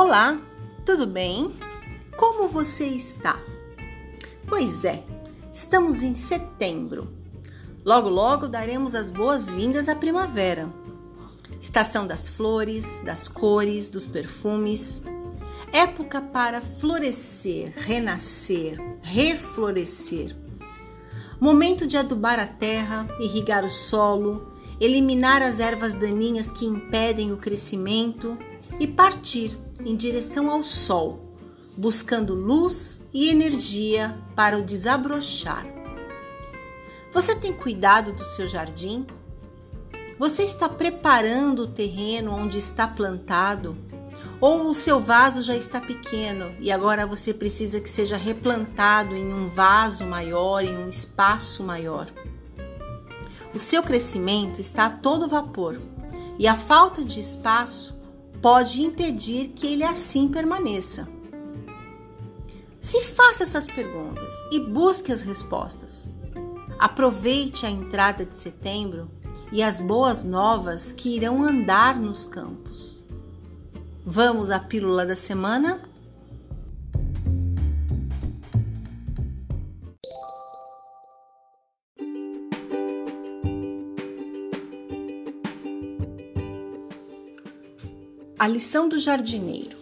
Olá, tudo bem? Como você está? Pois é, estamos em setembro. Logo, logo daremos as boas-vindas à primavera. Estação das flores, das cores, dos perfumes. Época para florescer, renascer, reflorescer. Momento de adubar a terra, irrigar o solo, eliminar as ervas daninhas que impedem o crescimento e partir em direção ao sol, buscando luz e energia para o desabrochar. Você tem cuidado do seu jardim? Você está preparando o terreno onde está plantado? Ou o seu vaso já está pequeno e agora você precisa que seja replantado em um vaso maior, em um espaço maior? O seu crescimento está a todo vapor e a falta de espaço pode impedir que ele assim permaneça. Se faça essas perguntas e busque as respostas. Aproveite a entrada de setembro e as boas novas que irão andar nos campos. Vamos à pílula da semana? A lição do jardineiro.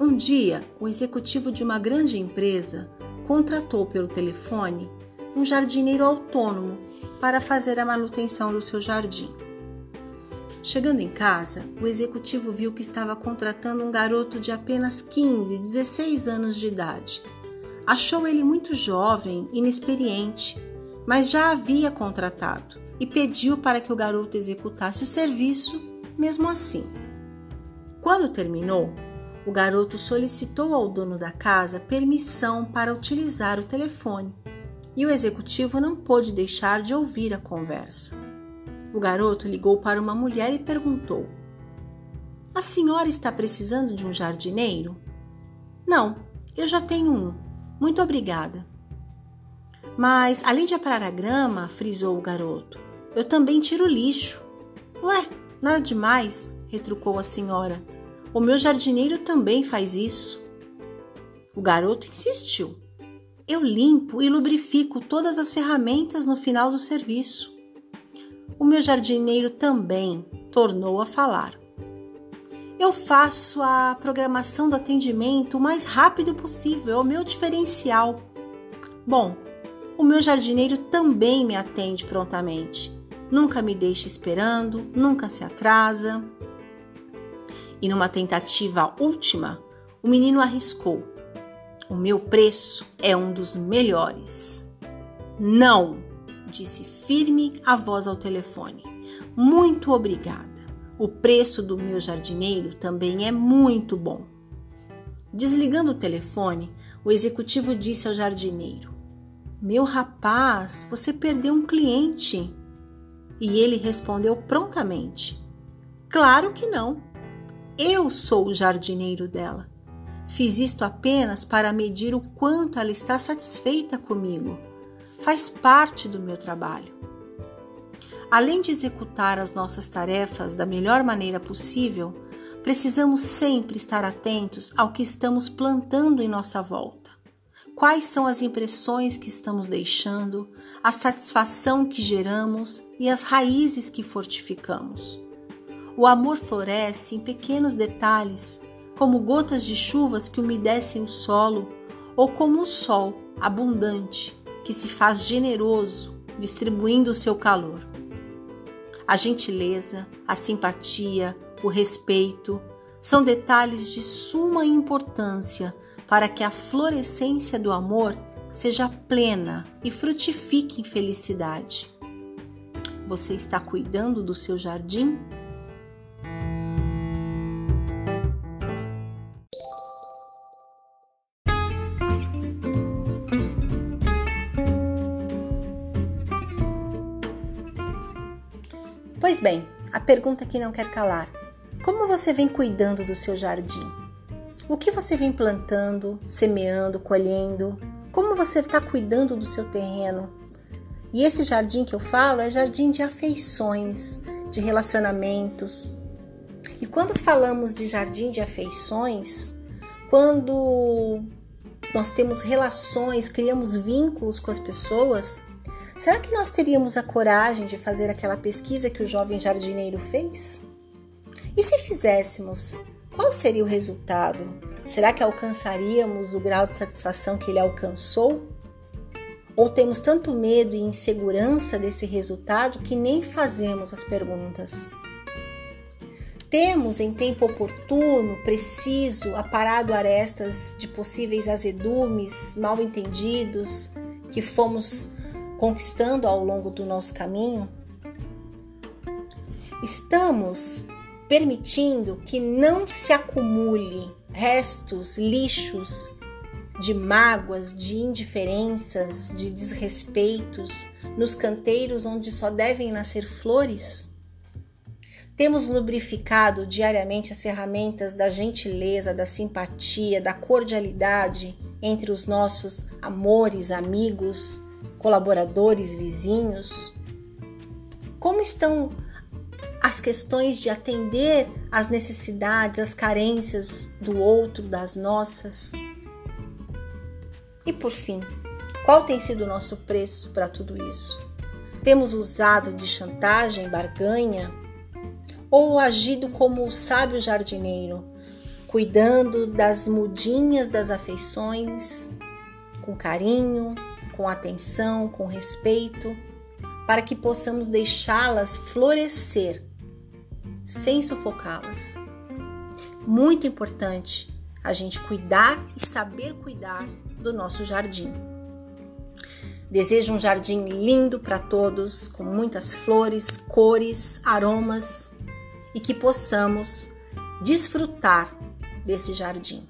Um dia, o executivo de uma grande empresa contratou pelo telefone um jardineiro autônomo para fazer a manutenção do seu jardim. Chegando em casa, o executivo viu que estava contratando um garoto de apenas 15, 16 anos de idade. Achou ele muito jovem, inexperiente, mas já havia contratado e pediu para que o garoto executasse o serviço mesmo assim. Quando terminou, o garoto solicitou ao dono da casa permissão para utilizar o telefone e o executivo não pôde deixar de ouvir a conversa. O garoto ligou para uma mulher e perguntou: A senhora está precisando de um jardineiro? Não, eu já tenho um. Muito obrigada. Mas, além de aparar a grama, frisou o garoto, eu também tiro lixo. Ué, nada demais, retrucou a senhora. O meu jardineiro também faz isso. O garoto insistiu. Eu limpo e lubrifico todas as ferramentas no final do serviço. O meu jardineiro também tornou a falar. Eu faço a programação do atendimento o mais rápido possível, é o meu diferencial. Bom, o meu jardineiro também me atende prontamente. Nunca me deixa esperando, nunca se atrasa. E numa tentativa última, o menino arriscou: O meu preço é um dos melhores. Não, disse firme a voz ao telefone. Muito obrigada. O preço do meu jardineiro também é muito bom. Desligando o telefone, o executivo disse ao jardineiro: Meu rapaz, você perdeu um cliente. E ele respondeu prontamente: Claro que não. Eu sou o jardineiro dela. Fiz isto apenas para medir o quanto ela está satisfeita comigo. Faz parte do meu trabalho. Além de executar as nossas tarefas da melhor maneira possível, precisamos sempre estar atentos ao que estamos plantando em nossa volta. Quais são as impressões que estamos deixando, a satisfação que geramos e as raízes que fortificamos. O amor floresce em pequenos detalhes, como gotas de chuvas que umedecem o solo, ou como o sol abundante que se faz generoso, distribuindo o seu calor. A gentileza, a simpatia, o respeito são detalhes de suma importância para que a florescência do amor seja plena e frutifique em felicidade. Você está cuidando do seu jardim? Pois bem, a pergunta que não quer calar: como você vem cuidando do seu jardim? O que você vem plantando, semeando, colhendo? Como você está cuidando do seu terreno? E esse jardim que eu falo é jardim de afeições, de relacionamentos. E quando falamos de jardim de afeições, quando nós temos relações, criamos vínculos com as pessoas, será que nós teríamos a coragem de fazer aquela pesquisa que o jovem jardineiro fez? E se fizéssemos, qual seria o resultado? Será que alcançaríamos o grau de satisfação que ele alcançou? Ou temos tanto medo e insegurança desse resultado que nem fazemos as perguntas? Temos em tempo oportuno, preciso, aparado arestas de possíveis azedumes, mal entendidos que fomos conquistando ao longo do nosso caminho? Estamos permitindo que não se acumule restos, lixos de mágoas, de indiferenças, de desrespeitos nos canteiros onde só devem nascer flores? Temos lubrificado diariamente as ferramentas da gentileza, da simpatia, da cordialidade entre os nossos amores, amigos, colaboradores, vizinhos? Como estão as questões de atender às necessidades, às carências do outro, das nossas? E por fim, qual tem sido o nosso preço para tudo isso? Temos usado de chantagem, barganha, ou agido como o sábio jardineiro, cuidando das mudinhas das afeições, com carinho, com atenção, com respeito, para que possamos deixá-las florescer sem sufocá-las. Muito importante a gente cuidar e saber cuidar do nosso jardim. Desejo um jardim lindo para todos, com muitas flores, cores, aromas e que possamos desfrutar desse jardim.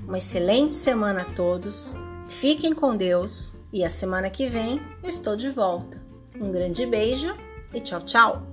Uma excelente semana a todos, fiquem com Deus e a semana que vem eu estou de volta. Um grande beijo e tchau, tchau!